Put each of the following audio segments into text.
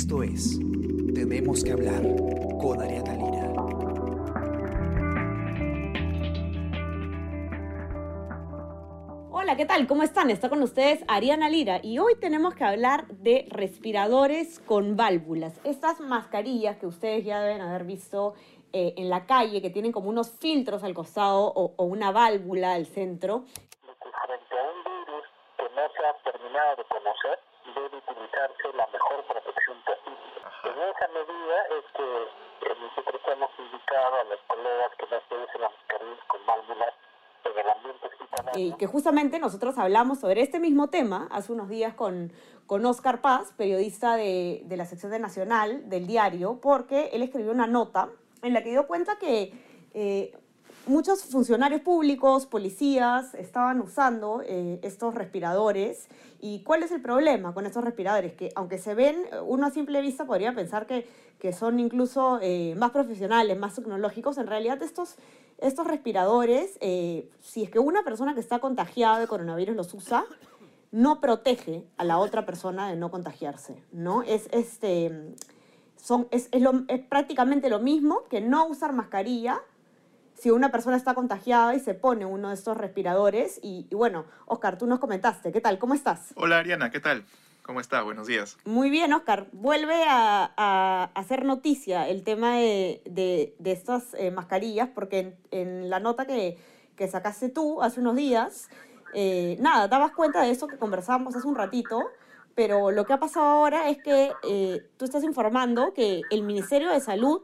Esto es Tenemos que hablar con Ariana Lira. Hola, ¿qué tal? ¿Cómo están? Está con ustedes Ariana Lira y hoy tenemos que hablar de respiradores con válvulas. Estas mascarillas que ustedes ya deben haber visto eh, en la calle, que tienen como unos filtros al costado o, o una válvula al centro. frente a un virus que no se ha terminado de conocer, debe utilizarse la mejor protección posible. En esa medida es que eh, nosotros hemos indicado a los colegas que no usen las mascarillas con válvulas en el ambiente hospitalario. Y que justamente nosotros hablamos sobre este mismo tema hace unos días con, con Oscar Paz, periodista de, de la sección de Nacional del diario, porque él escribió una nota en la que dio cuenta que eh, muchos funcionarios públicos, policías, estaban usando eh, estos respiradores. ¿Y cuál es el problema con estos respiradores? Que aunque se ven, uno a simple vista podría pensar que, que son incluso eh, más profesionales, más tecnológicos. En realidad estos, estos respiradores, eh, si es que una persona que está contagiada de coronavirus los usa, no protege a la otra persona de no contagiarse, ¿no? Es, este, son, es, es, lo, es prácticamente lo mismo que no usar mascarilla si una persona está contagiada y se pone uno de estos respiradores. Y, y, bueno, Oscar, tú nos comentaste, ¿qué tal? ¿Cómo estás? Hola Ariana, ¿qué tal? ¿Cómo está? Buenos días. Muy bien, Oscar. Vuelve a, a hacer noticia el tema de, de, de estas eh, mascarillas, porque en, en, la nota que, que sacaste tú hace unos días, eh, nada, dabas cuenta de eso que conversábamos hace un ratito, pero lo que ha pasado ahora es que eh, tú estás informando que el Ministerio de Salud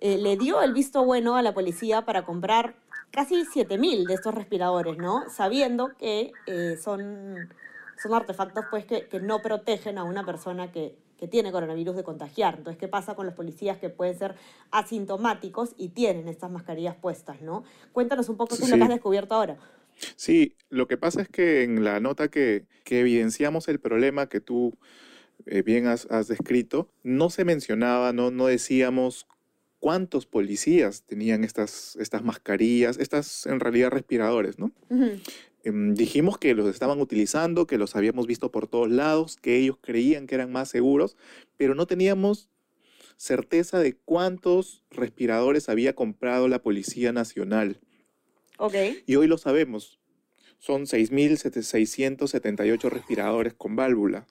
eh, le dio el visto bueno a la policía para comprar casi 7.000 de estos respiradores, ¿no? Sabiendo que eh, son, son artefactos pues, que, que, no protegen a una persona que, que tiene coronavirus de contagiar. Entonces, ¿qué pasa con los policías que pueden ser asintomáticos y tienen estas mascarillas puestas, ¿no? Cuéntanos un poco qué es lo que has descubierto ahora. Sí, lo que pasa es que en la nota que, que evidenciamos el problema que tú eh, bien has, has, descrito, no se mencionaba, no, no decíamos cuántos policías tenían estas, estas mascarillas, estas en realidad respiradores, ¿no? Uh -huh. eh, dijimos que los estaban utilizando, que los habíamos visto por todos lados, que ellos creían que eran más seguros, pero no teníamos certeza de cuántos respiradores había comprado la Policía Nacional. Okay. Y hoy lo sabemos. Son 6.678 respiradores con válvula,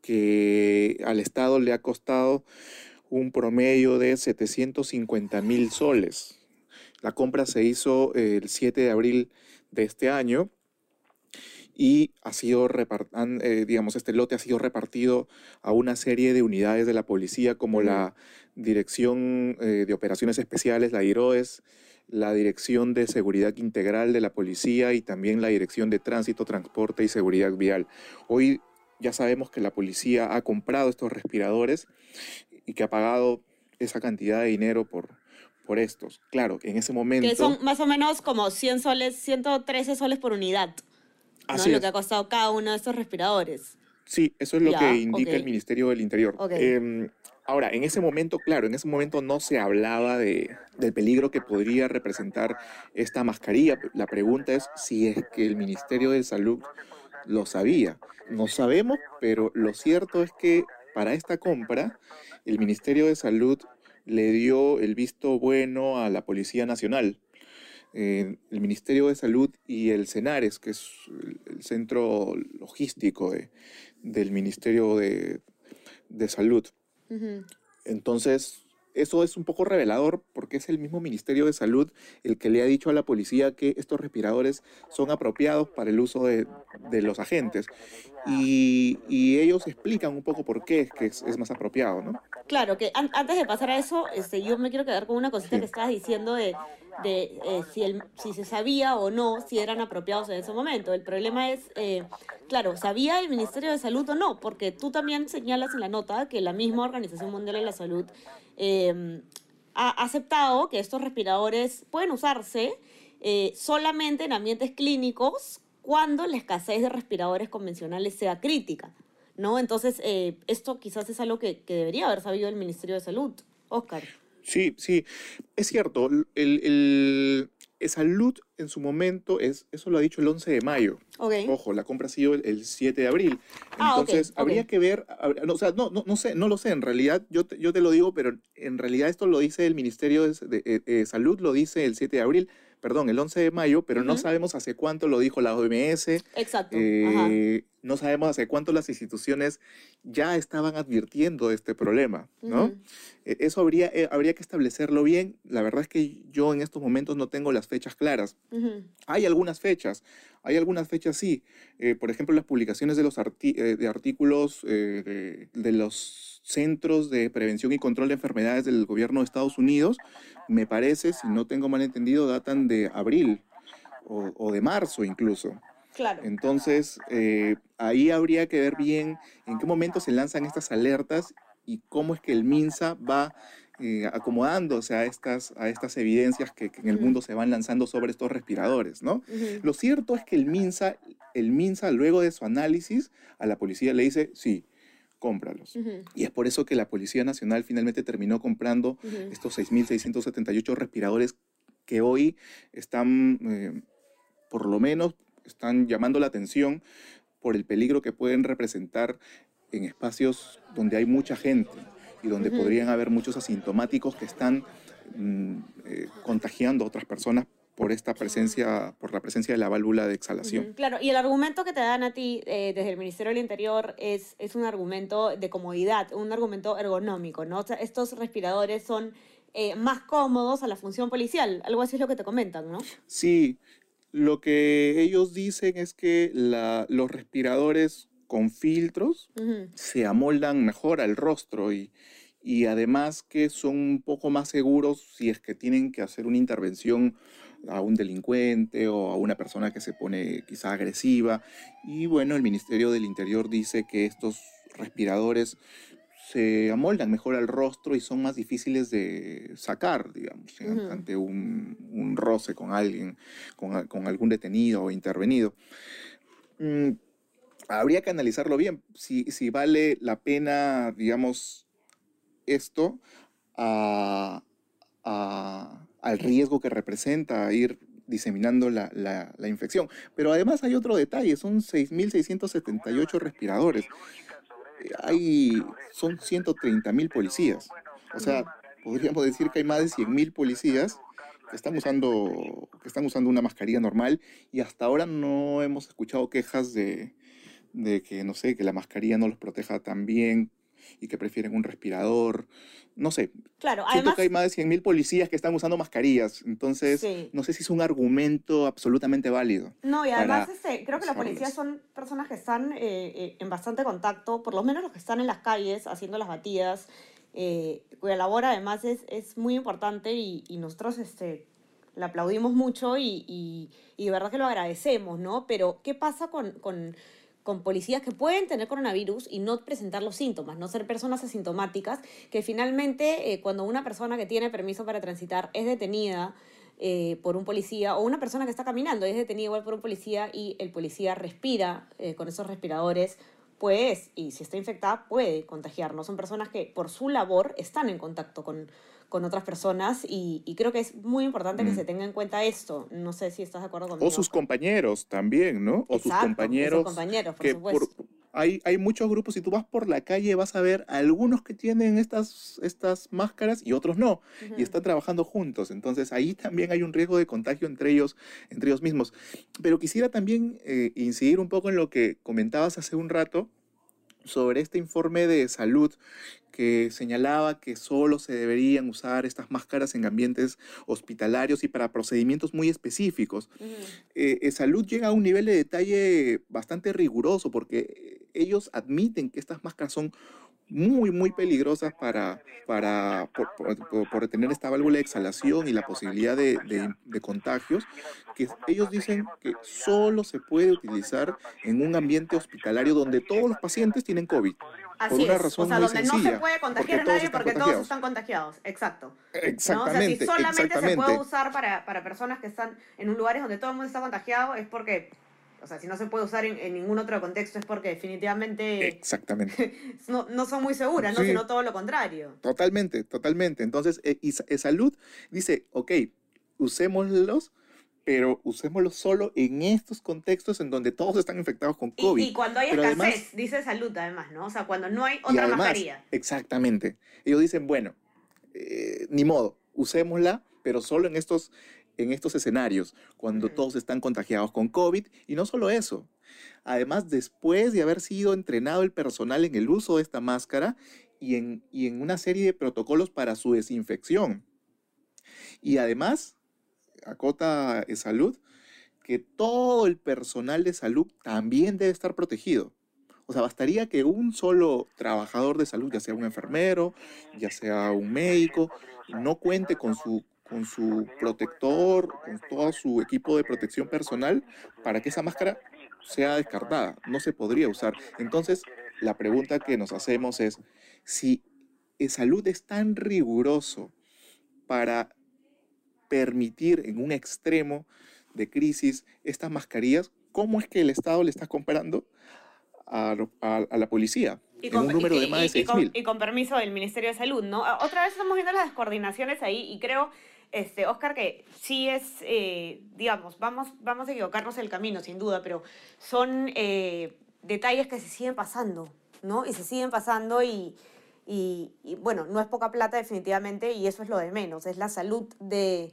que al Estado le ha costado un promedio de 750 mil soles. La compra se hizo el 7 de abril de este año y ha sido eh, digamos, este lote ha sido repartido a una serie de unidades de la policía como la Dirección eh, de Operaciones Especiales, la IROES, la Dirección de Seguridad Integral de la Policía y también la Dirección de Tránsito, Transporte y Seguridad Vial. Hoy ya sabemos que la policía ha comprado estos respiradores y que ha pagado esa cantidad de dinero por, por estos. Claro, en ese momento... Que son más o menos como 100 soles, 113 soles por unidad. ¿no? Así Lo que ha costado cada uno de estos respiradores. Sí, eso es lo ya, que indica okay. el Ministerio del Interior. Okay. Eh, ahora, en ese momento, claro, en ese momento no se hablaba de, del peligro que podría representar esta mascarilla. La pregunta es si es que el Ministerio de Salud lo sabía. No sabemos, pero lo cierto es que para esta compra, el Ministerio de Salud le dio el visto bueno a la Policía Nacional. Eh, el Ministerio de Salud y el CENARES, que es el centro logístico de, del Ministerio de, de Salud. Uh -huh. Entonces, eso es un poco revelador porque es el mismo Ministerio de Salud el que le ha dicho a la policía que estos respiradores son apropiados para el uso de, de los agentes. Y, y, ellos explican un poco por qué es que es, es más apropiado, ¿no? Claro, que an antes de pasar a eso, este, yo me quiero quedar con una cosita sí. que estabas diciendo de, de eh, si, el, si se sabía o no si eran apropiados en ese momento. El problema es, eh, claro, ¿sabía el Ministerio de Salud o no? Porque tú también señalas en la nota que la misma Organización Mundial de la Salud eh, ha aceptado que estos respiradores pueden usarse eh, solamente en ambientes clínicos cuando la escasez de respiradores convencionales sea crítica. ¿no? Entonces, eh, esto quizás es algo que, que, debería haber sabido el Ministerio de Salud. Oscar. Sí, sí, es cierto. El, Salud en su momento, es, eso lo ha dicho el 11 de mayo. Ojo, la compra ha sido el, 7 de abril. Ah, Entonces, habría que ver, no, o sea, no, no, sé, no lo sé, en realidad yo te, yo te lo digo, pero en realidad esto lo dice el Ministerio de, eh, eh, Salud, lo dice el 7 de abril perdón, el 11 de mayo, pero no sabemos hace cuánto lo dijo la OMS. Exacto. Eh, no sabemos hace cuánto las instituciones ya estaban advirtiendo este problema, ¿no? E, eso habría, eh, habría que establecerlo bien. La verdad es que yo en estos momentos no tengo las fechas claras. Hay algunas fechas, hay algunas fechas sí. Eh, por ejemplo, las publicaciones de los de artículos de, de los centros de prevención y control de enfermedades del gobierno de Estados Unidos me parece, si no tengo mal entendido, datan de abril o, de marzo incluso. Claro. Entonces, eh, ahí habría que ver bien en qué momento se lanzan estas alertas y cómo es que el MINSA va eh, acomodándose a estas, a estas evidencias que, en el mundo se van lanzando sobre estos respiradores, ¿no? Lo cierto es que el MINSA, el MINSA, luego de su análisis, a la policía le dice, sí, cómpralos. Y es por eso que la Policía Nacional finalmente terminó comprando estos 6.678 respiradores que hoy están, eh, por lo menos, están llamando la atención por el peligro que pueden representar en espacios donde hay mucha gente y donde podrían haber muchos asintomáticos que están mm, eh, contagiando a otras personas por esta presencia, por la presencia de la válvula de exhalación. Claro, y el argumento que te dan a ti eh, desde el Ministerio del Interior es, es un argumento de comodidad, un argumento ergonómico, ¿no? O sea, estos respiradores son eh, más cómodos a la función policial, algo así es lo que te comentan, ¿no? Sí, lo que ellos dicen es que la, los respiradores con filtros se amoldan mejor al rostro y, y además que son un poco más seguros si es que tienen que hacer una intervención a un delincuente o a una persona que se pone quizá agresiva. Y bueno, el Ministerio del Interior dice que estos respiradores se amoldan mejor al rostro y son más difíciles de sacar, digamos, ante un, roce con alguien, con, algún detenido o intervenido. Mm, habría que analizarlo bien, si, si vale la pena, digamos, esto a, al riesgo que representa ir diseminando la, la, infección. Pero además hay otro detalle, son 6.678 respiradores. Hay, son 130.000 policías. O sea, podríamos decir que hay más de 100.000 policías que están, usando, que están usando una mascarilla normal y hasta ahora no hemos escuchado quejas de, de que, no sé, que la mascarilla no los proteja tan bien y que prefieren un respirador. No sé. Claro, Siento además, que hay más de 100.000 policías que están usando mascarillas. Entonces, no sé si es un argumento absolutamente válido. No, y además este, creo que las policías son personas que están eh, eh, en bastante contacto, por lo menos los que están en las calles haciendo las batidas, eh, cuya labor además es, es muy importante y, y nosotros este, la aplaudimos mucho y, y, y, de verdad que lo agradecemos, ¿no? Pero, ¿qué pasa con, con con policías que pueden tener coronavirus y no presentar los síntomas, no ser personas asintomáticas, que finalmente eh, cuando una persona que tiene permiso para transitar es detenida eh, por un policía o una persona que está caminando es detenida igual por un policía y el policía respira eh, con esos respiradores, pues, y si está infectada, puede contagiarnos. Son personas que por su labor están en contacto con, con otras personas y, creo que es muy importante que mm. se tenga en cuenta esto. No sé si estás de acuerdo conmigo. O sus compañeros también, ¿no? O sus compañeros. Sus compañeros, por supuesto. hay, hay muchos grupos, si tú vas por la calle vas a ver algunos que tienen estas, estas máscaras y otros no, y están trabajando juntos. Entonces ahí también hay un riesgo de contagio entre ellos, entre ellos mismos. Pero quisiera también eh, incidir un poco en lo que comentabas hace un rato sobre este informe de salud que señalaba que solo se deberían usar estas máscaras en ambientes hospitalarios y para procedimientos muy específicos. Eh, eh, salud llega a un nivel de detalle bastante riguroso porque ellos admiten que estas máscaras son muy, muy peligrosas para, para por, tener esta válvula de exhalación y la posibilidad de, de, contagios, que ellos dicen que solo se puede utilizar en un ambiente hospitalario donde todos los pacientes tienen COVID. Así por una es. Razón o sea, donde no se puede contagiar a nadie porque todos están contagiados. Exacto. Exactamente. O sea, si solamente se puede usar para, para personas que están en un lugar donde todo el mundo está contagiado, es porque o sea, si no se puede usar en, ningún otro contexto es porque definitivamente... Exactamente. no, no, son muy seguras, ¿no? Sino todo lo contrario. Totalmente, totalmente. Entonces, eh, y, salud dice, ok, usémoslos pero usémoslos solo en estos contextos en donde todos están infectados con COVID. Y, cuando hay escasez, dice salud además, ¿no? O sea, cuando no hay otra mascarilla. Exactamente. Ellos dicen, bueno, eh, ni modo, usémosla, pero solo en estos, en estos escenarios, cuando todos están contagiados con COVID. Y no solo eso, además después de haber sido entrenado el personal en el uso de esta máscara y en, y en una serie de protocolos para su desinfección. Y además, acota salud, que todo el personal de salud también debe estar protegido. O sea, bastaría que un solo trabajador de salud, ya sea un enfermero, ya sea un médico, no cuente con su, con su protector, con todo su equipo de protección personal, para que esa máscara sea descartada. No se podría usar. Entonces, la pregunta que nos hacemos es, si salud es tan riguroso para permitir en un extremo de crisis estas mascarillas, ¿cómo es que el Estado le está comprando a, la policía. Y con, un número de más de 6.000. Y, con permiso del Ministerio de Salud, ¿no? Otra vez estamos viendo las descoordinaciones ahí y creo, este, Oscar, que sí es, eh, digamos, vamos, vamos a equivocarnos el camino, sin duda, pero son eh, detalles que se siguen pasando, ¿no? Y se siguen pasando y, y, bueno, no es poca plata definitivamente y eso es lo de menos, es la salud de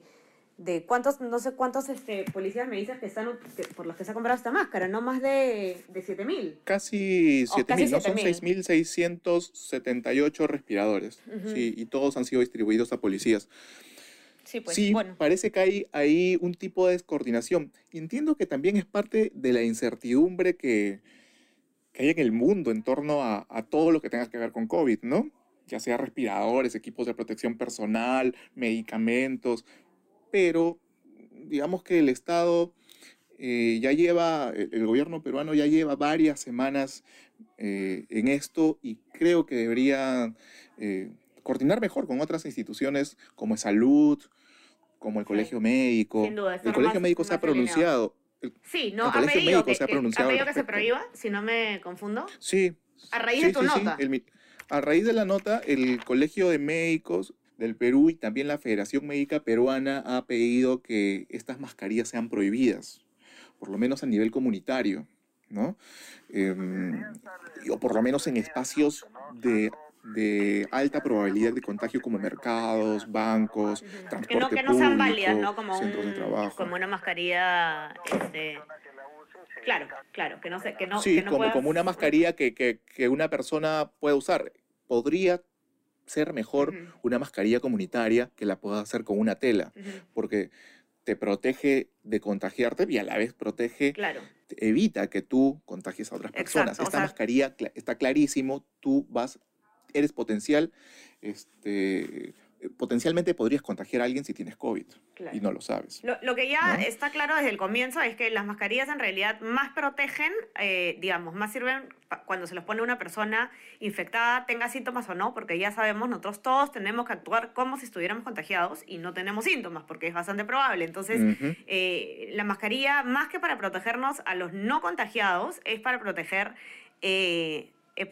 de cuántos, no sé cuántos este, policías me dices que están por los que se ha comprado esta máscara, no más de, de 7.000. Casi 7.000, no son 6.678 respiradores. sí, y todos han sido distribuidos a policías. Sí, pues, sí parece que hay ahí un tipo de descoordinación. Y entiendo que también es parte de la incertidumbre que, que hay en el mundo en torno a, a todo lo que tenga que ver con COVID, ¿no? Ya sea respiradores, equipos de protección personal, medicamentos, pero digamos que el Estado eh, ya lleva, el, gobierno peruano ya lleva varias semanas eh, en esto y creo que debería eh, coordinar mejor con otras instituciones como salud, como el Colegio Médico. Sin duda, el Colegio Médico se ha pronunciado. sí, no, ha pedido, que, se ha pronunciado. que se prohíba, si no me confundo. Sí. A raíz de tu nota. a raíz de la nota, el Colegio de Médicos del Perú y también la Federación Médica Peruana ha pedido que estas mascarillas sean prohibidas, por lo menos a nivel comunitario, ¿no? Em, o por lo menos en espacios de, alta probabilidad de contagio como mercados, bancos, transporte que no, que no sean válidas, ¿no? Como centros de trabajo. Como una mascarilla, este, Claro, claro, que no sé, que no. Sí, no como, como una mascarilla que, que, que, una persona puede usar. Podría ser mejor una mascarilla comunitaria que la puedas hacer con una tela, porque te protege de contagiarte y a la vez protege, evita que tú contagies a otras personas. Esta mascarilla está clarísimo, tú vas, eres potencial este, eh, potencialmente podrías contagiar a alguien si tienes COVID y no lo sabes. Lo, que ya está claro desde el comienzo es que las mascarillas en realidad más protegen, eh, digamos, más sirven cuando se los pone una persona infectada, tenga síntomas o no, porque ya sabemos, nosotros todos tenemos que actuar como si estuviéramos contagiados y no tenemos síntomas, porque es bastante probable. Entonces, eh, la mascarilla, más que para protegernos a los no contagiados, es para proteger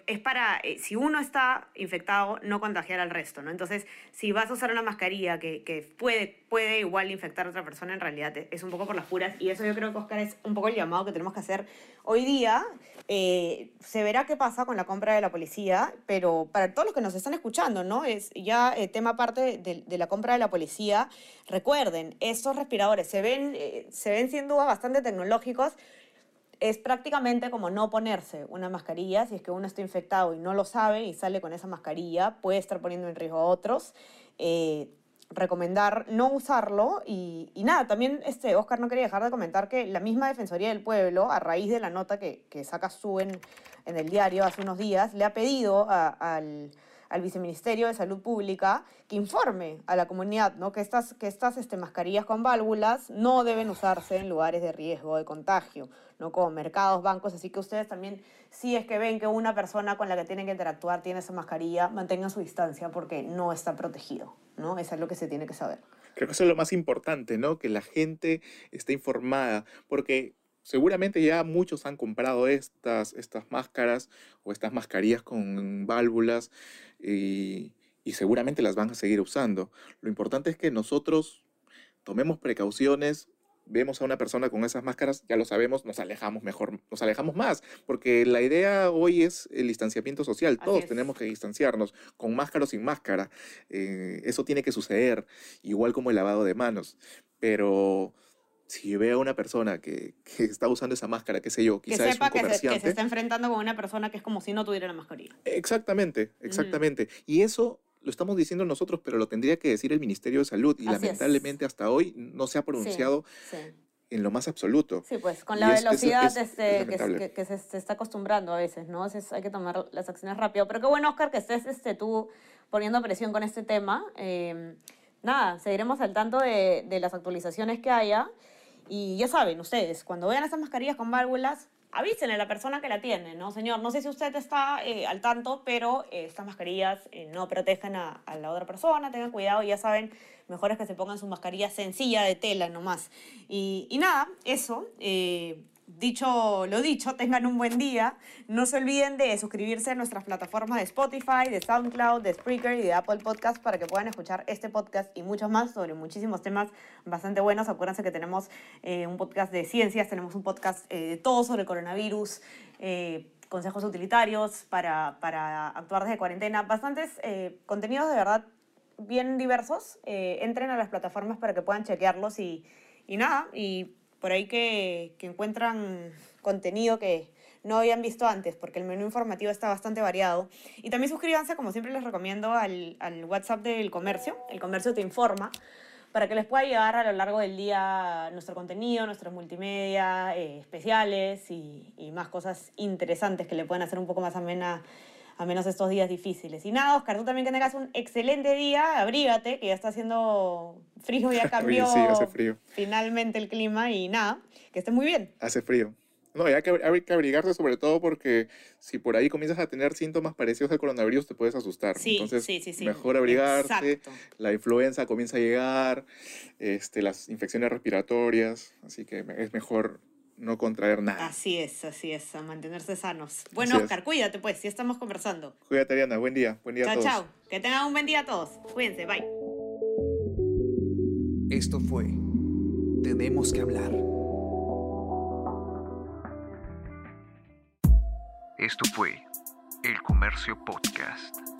es para, eh, si uno está infectado, no contagiar al resto, ¿no? Entonces, si vas a usar una mascarilla que, que, puede, puede igual infectar a otra persona, en realidad es un poco por las puras. Y eso yo creo que, Oscar, es un poco el llamado que tenemos que hacer hoy día. Eh, se verá qué pasa con la compra de la policía, pero para todos los que nos están escuchando, ¿no? Es ya eh, tema aparte de, de, la compra de la policía. Recuerden, estos respiradores se ven, se ven sin duda bastante tecnológicos, es prácticamente como no ponerse una mascarilla. Si es que uno está infectado y no lo sabe y sale con esa mascarilla, puede estar poniendo en riesgo a otros. Eh, recomendar no usarlo y, nada, también este, Oscar no quería dejar de comentar que la misma Defensoría del Pueblo, a raíz de la nota que, que saca su en el diario hace unos días, le ha pedido al al Viceministerio de Salud Pública que informe a la comunidad ¿no? que estas, que estas este, mascarillas con válvulas no deben usarse en lugares de riesgo de contagio, no como mercados, bancos, así que ustedes también, si es que ven que una persona con la que tienen que interactuar tiene esa mascarilla, mantengan su distancia porque no está protegido, ¿no? Eso es lo que se tiene que saber. Creo que eso es lo más importante, ¿no? Que la gente esté informada, porque seguramente ya muchos han comprado estas, estas máscaras o estas mascarillas con válvulas y, y seguramente las van a seguir usando. Lo importante es que nosotros tomemos precauciones, vemos a una persona con esas máscaras, ya lo sabemos, nos alejamos mejor, nos alejamos más, porque la idea hoy es el distanciamiento social, todos tenemos que distanciarnos, con máscara o sin máscara, eh, eso tiene que suceder, igual como el lavado de manos, pero si veo a una persona que, está usando esa máscara, qué sé yo, quizás que sepa es un que, se, que se está enfrentando con una persona que es como si no tuviera la mascarilla. Exactamente, exactamente. Y eso lo estamos diciendo nosotros, pero lo tendría que decir el Ministerio de Salud y lamentablemente hasta hoy no se ha pronunciado en lo más absoluto. Sí, pues con la velocidad este, que, se, está acostumbrando a veces, ¿no? hay que tomar las acciones rápido. Pero qué bueno, Oscar, que estés este, tú poniendo presión con este tema. Em, nada, seguiremos al tanto de, de las actualizaciones que haya. Y ya saben, ustedes, cuando vean esas mascarillas con válvulas, avísenle a la persona que la tiene, ¿no? Señor, no sé si usted está eh, al tanto, pero eh, estas mascarillas eh, no protegen a, la otra persona, tengan cuidado, ya saben, mejor es que se pongan su mascarilla sencilla de tela nomás. Y, y nada, eso. Dicho lo dicho, tengan un buen día. No se olviden de suscribirse a nuestras plataformas de Spotify, de SoundCloud, de Spreaker y de Apple Podcast para que puedan escuchar este podcast y muchos más sobre muchísimos temas bastante buenos. Acuérdense que tenemos eh, un podcast de ciencias, tenemos un podcast eh, de todo sobre el coronavirus, eh, consejos utilitarios para, para, actuar desde cuarentena, bastantes contenidos de verdad bien diversos. entren a las plataformas para que puedan chequearlos y, y nada, y por ahí que, que encuentran contenido que no habían visto antes, porque el menú informativo está bastante variado. Y también suscríbanse, como siempre les recomiendo, al, al, WhatsApp del comercio. El comercio te informa para que les pueda llegar a lo largo del día nuestro contenido, nuestros multimedia eh, especiales y, y, más cosas interesantes que le pueden hacer un poco más amena a menos estos días difíciles. Y nada, Oscar, tú también que tengas un excelente día, abrígate, que ya está haciendo frío, ya cambió sí, hace frío. finalmente el clima y nada, que esté muy bien. Hace frío. No, hay que, hay que abrigarse sobre todo porque si por ahí comienzas a tener síntomas parecidos al coronavirus te puedes asustar. Sí, Entonces, sí, sí, mejor abrigarse. La influenza comienza a llegar, este, las infecciones respiratorias, así que es mejor no contraer nada. Así es, así es, a mantenerse sanos. Bueno, Oscar, cuídate pues, si estamos conversando. Cuídate, Ariana, buen día, buen día chao, a todos. Chao, chao, que tengan un buen día a todos. Cuídense, bye. Esto fue Tenemos que hablar. Esto fue El Comercio Podcast.